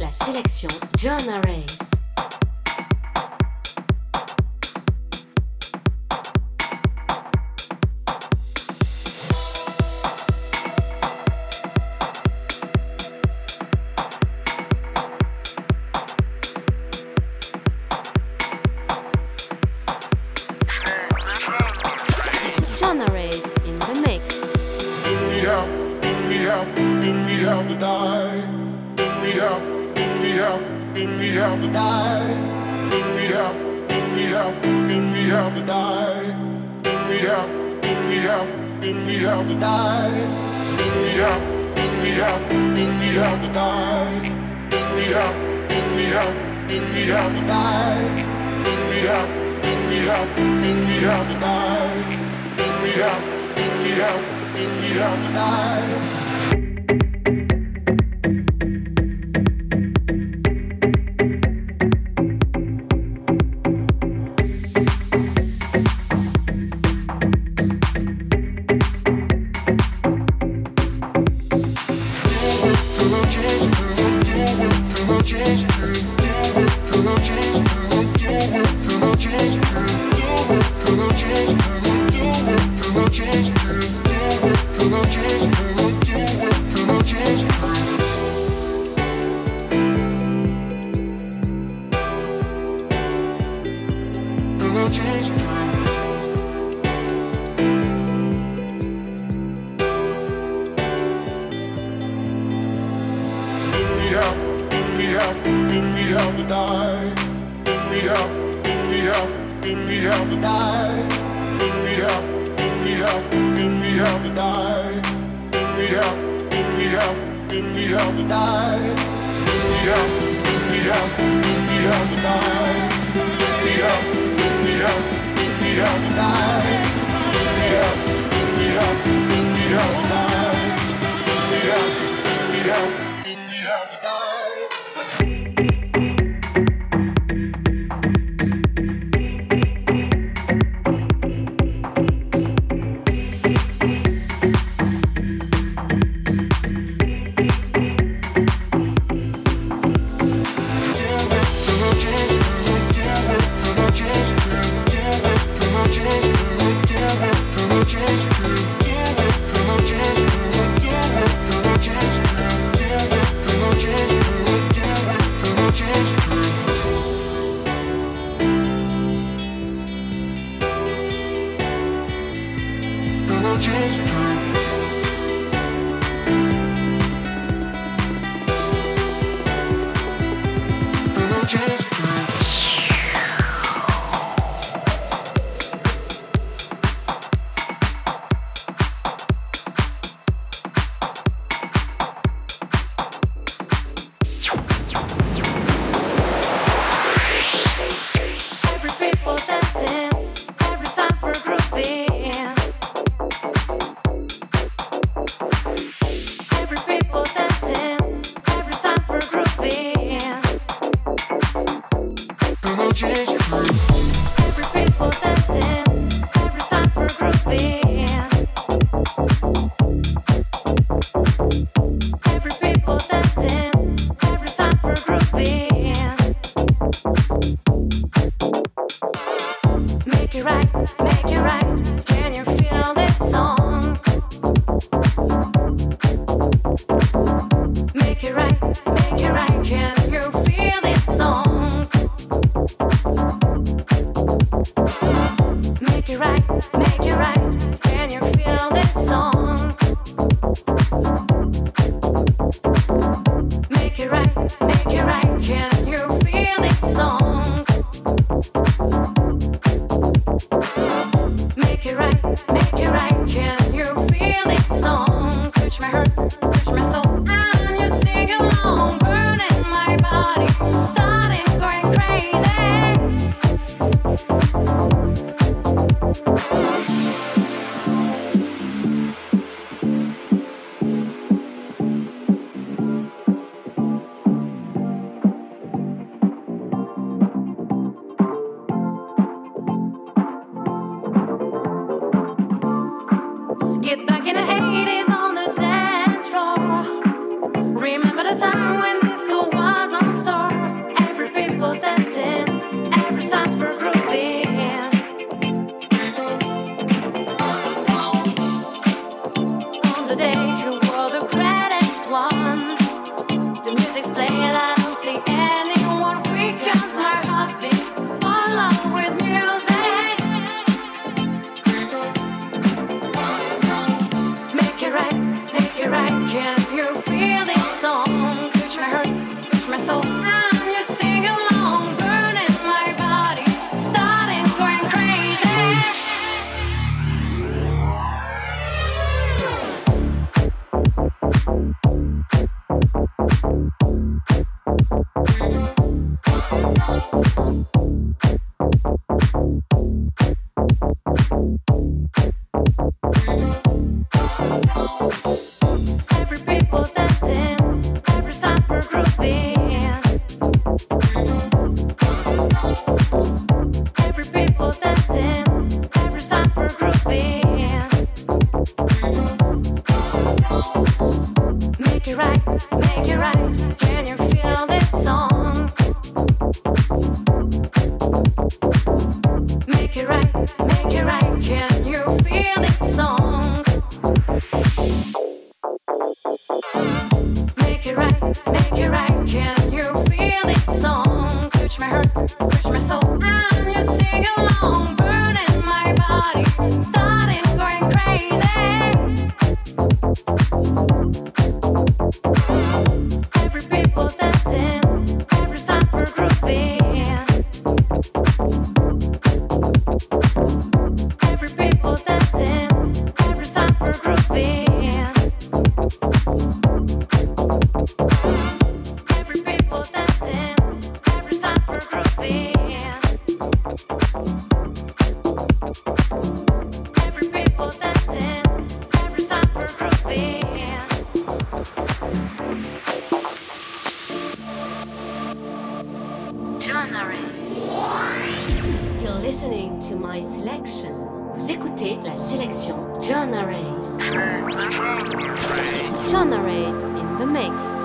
la sélection John Race. have to die. We have, we have, we have to die. We have, we have, we have to die. We have, we have, we have to die. We have, we have, we have to die. We have, we have, we have to die. We have, we have, we have to die. We have, we have, we have to die. Genres in the mix.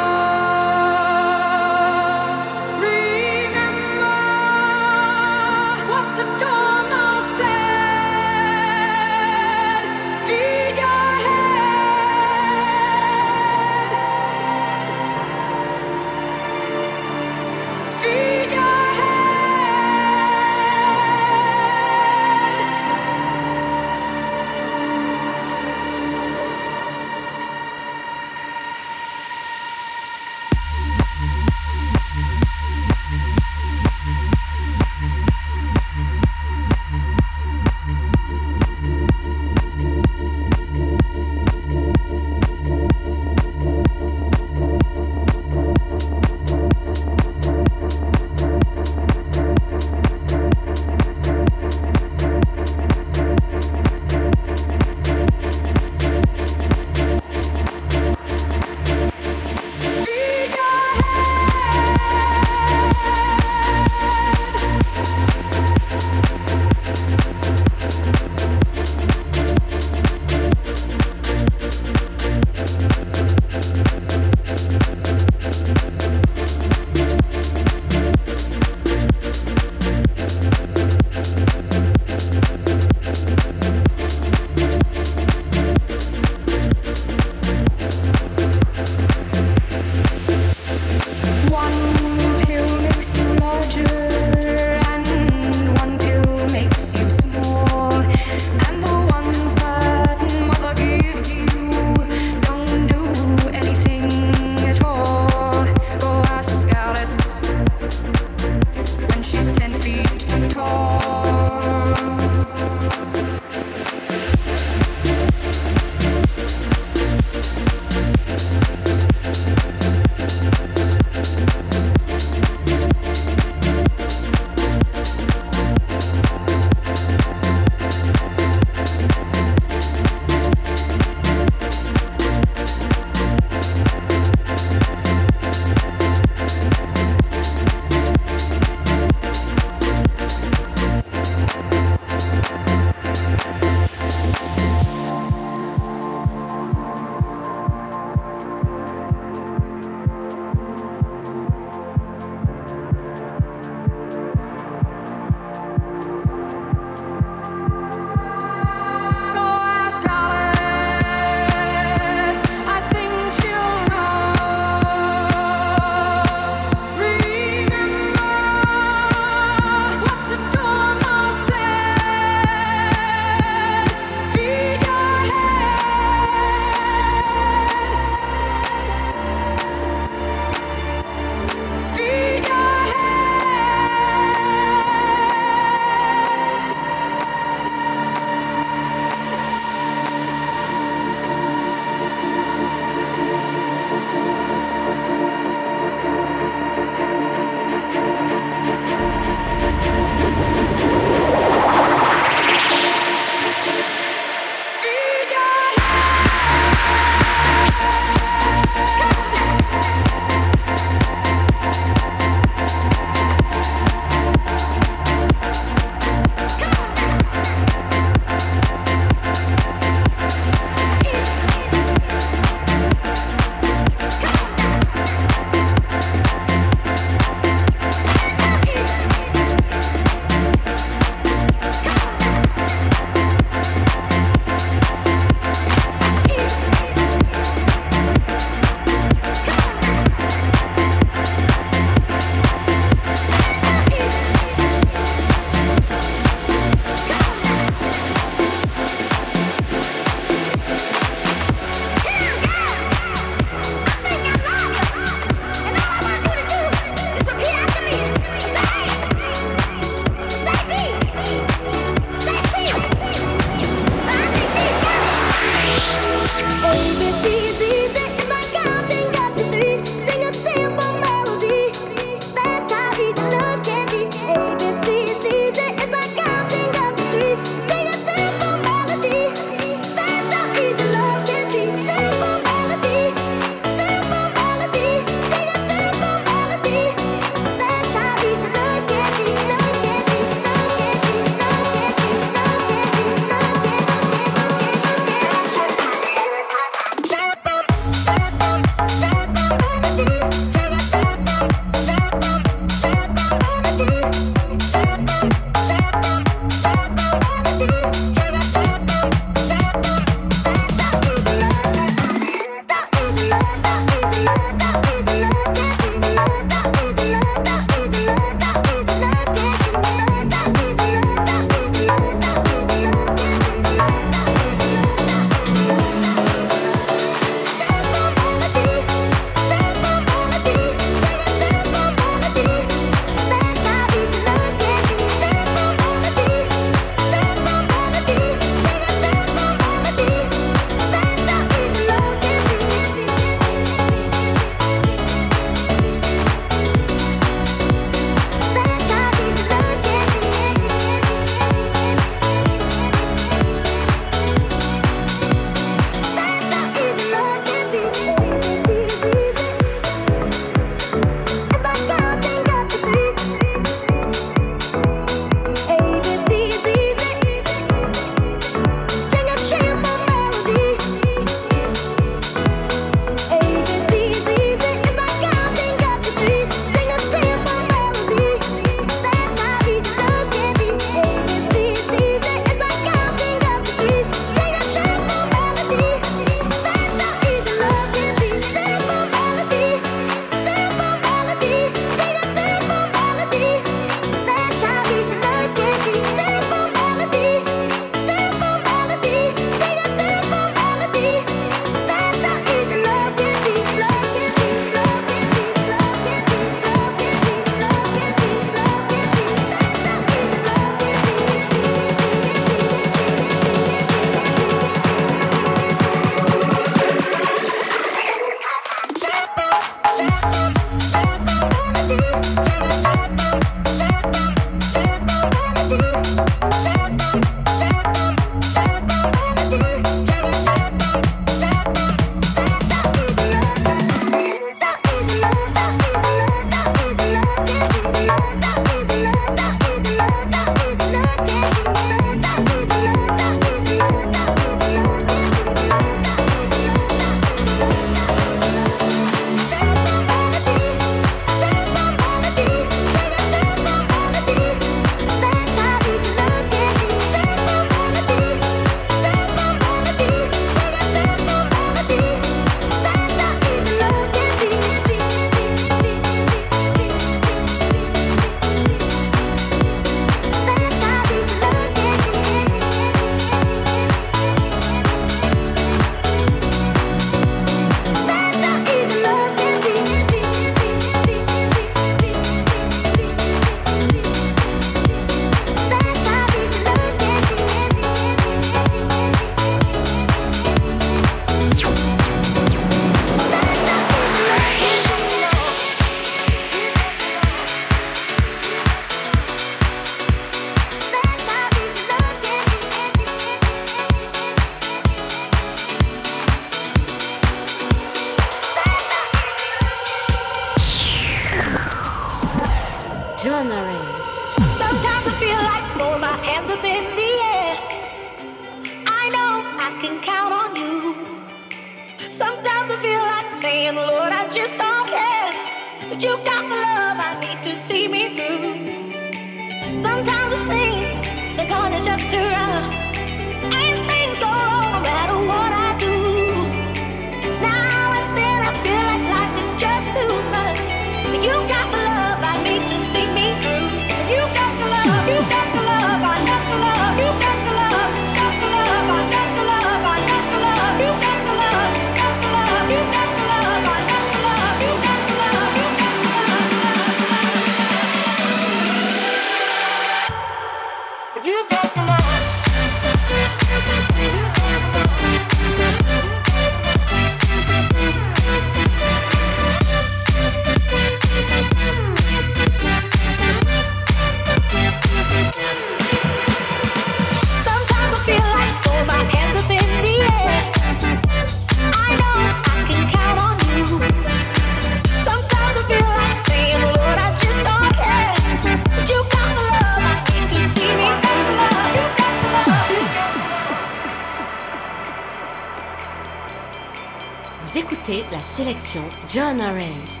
Joanna Rays.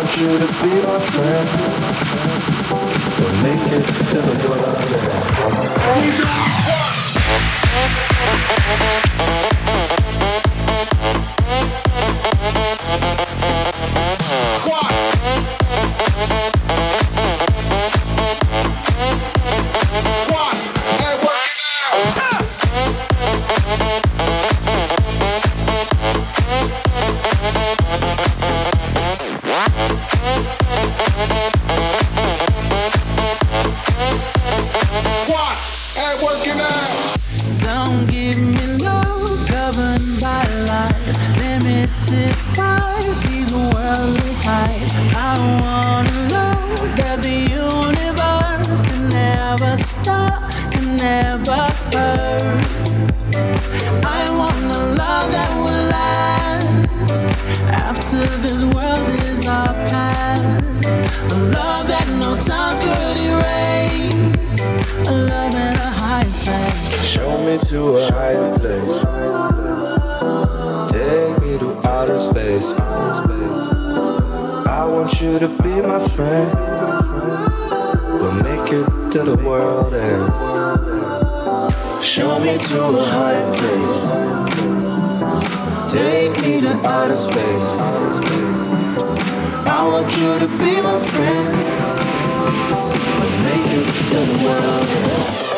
want you to be my friend. We'll make it to the good. Show me to a higher place. Take me to outer space. I want you to be my friend. We'll make it till the world ends. Show me to a higher place. Take me to outer space. I want you to be my friend. We'll make it till the world ends.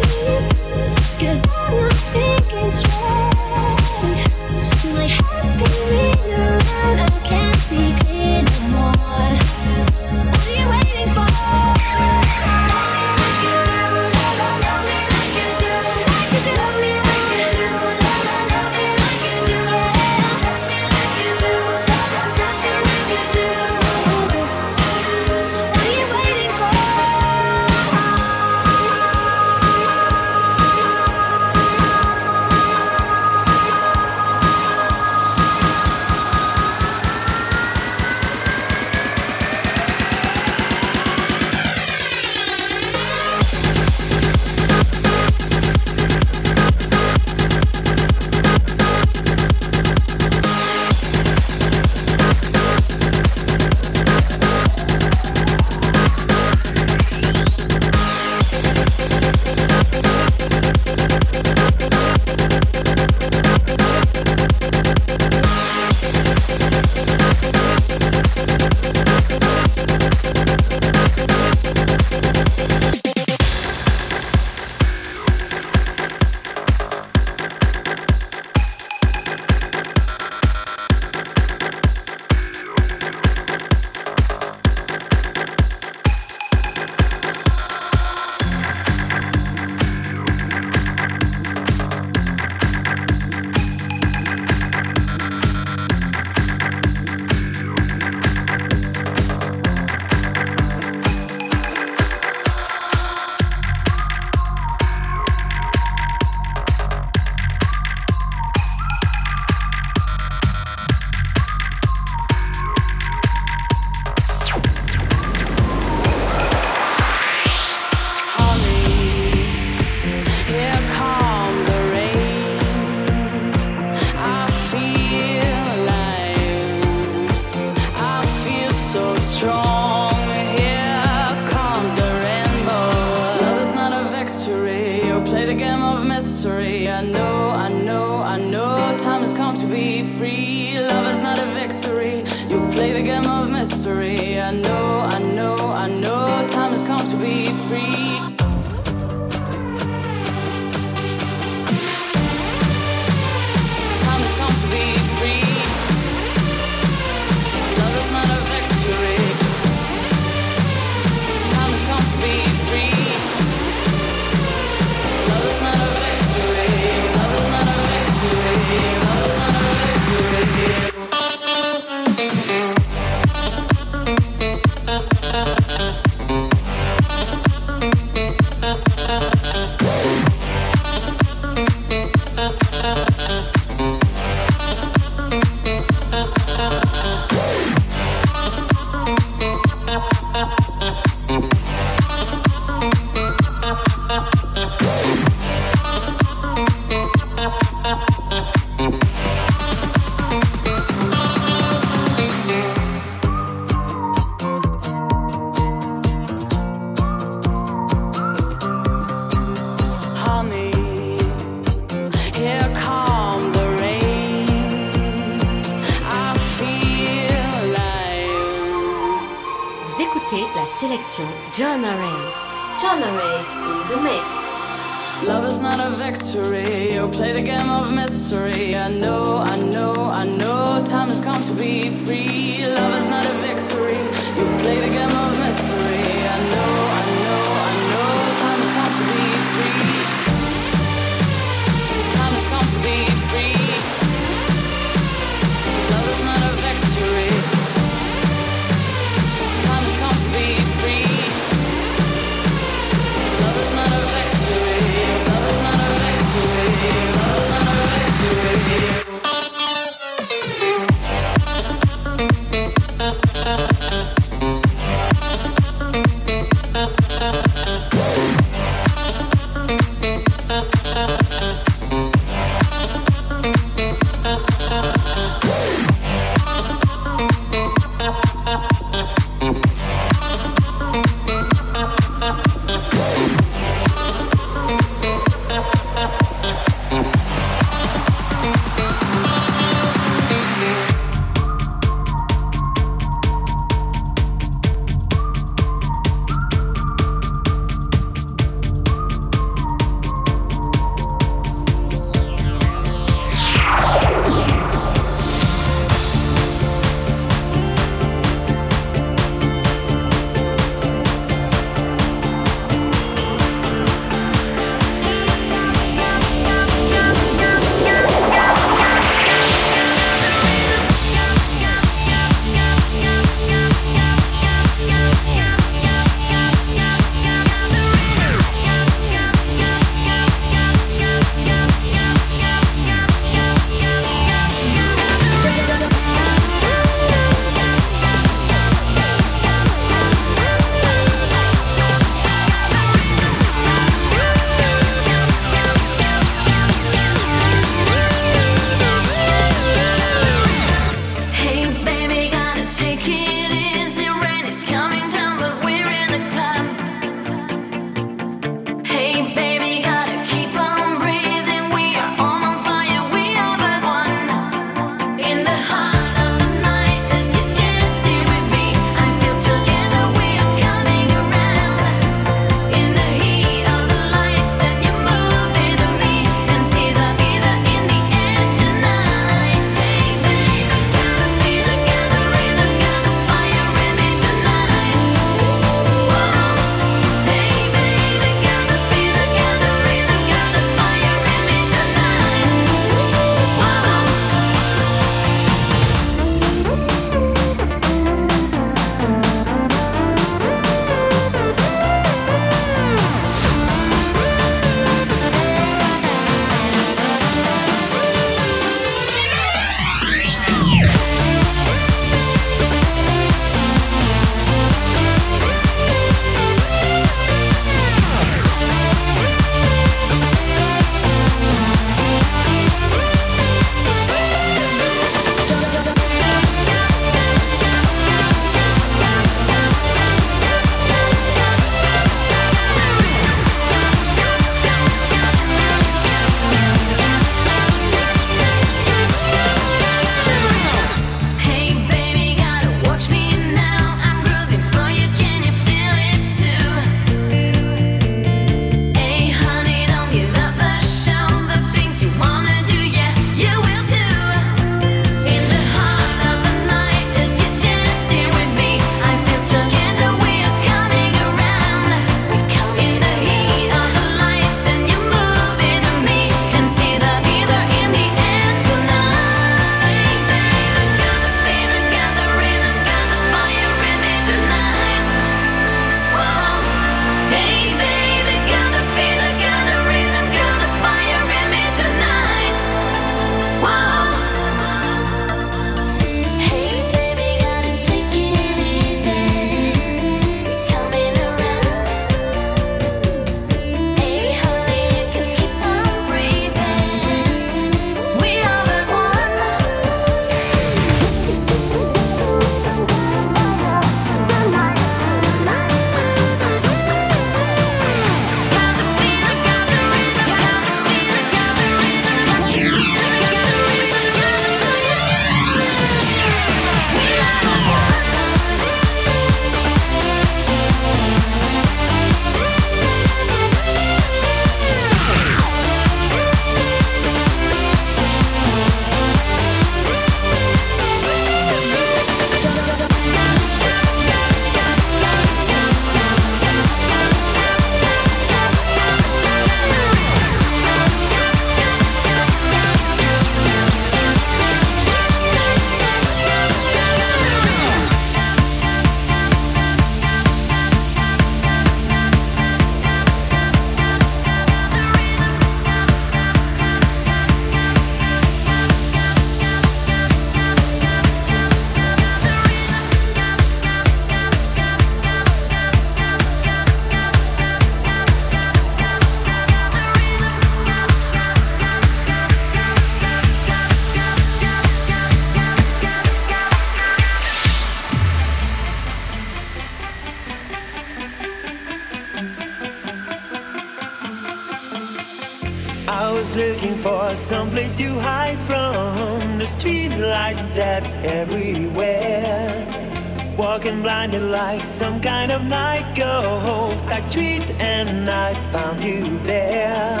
Like some kind of night ghost. I treat and I found you there.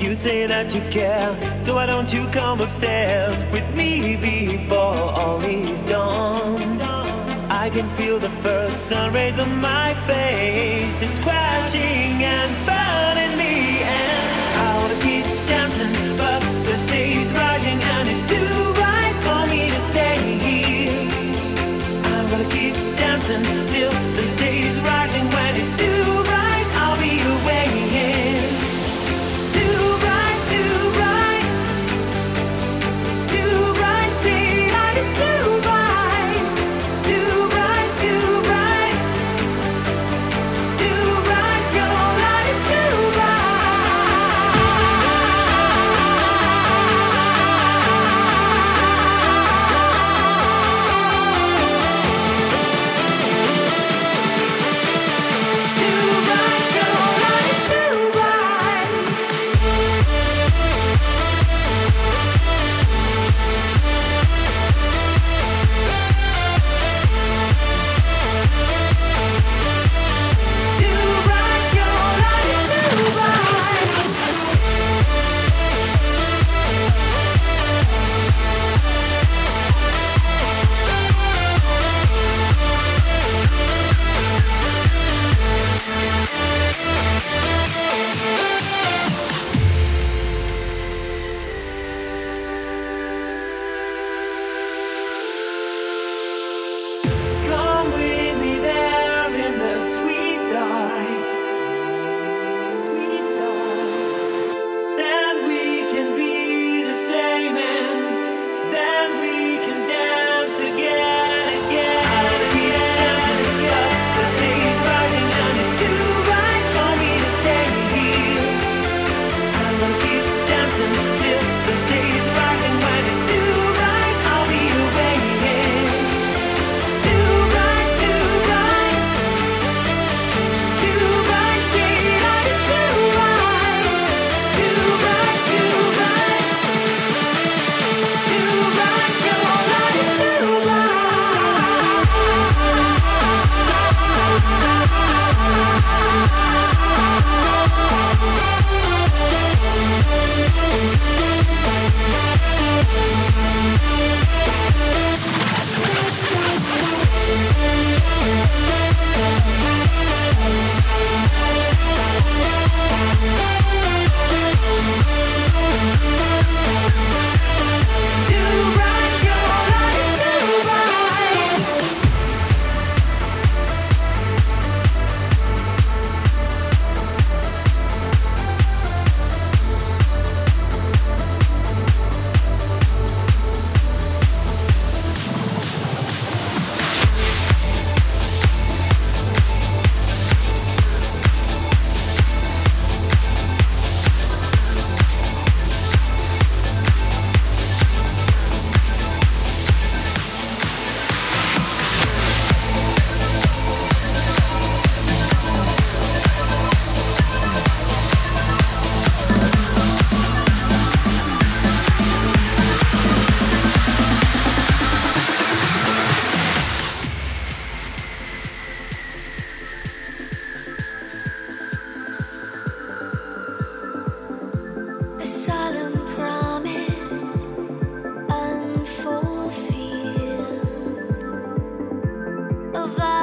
You say that you care, so why don't you come upstairs with me before all is done? I can feel the first sun rays on my face, it's scratching and burning me, of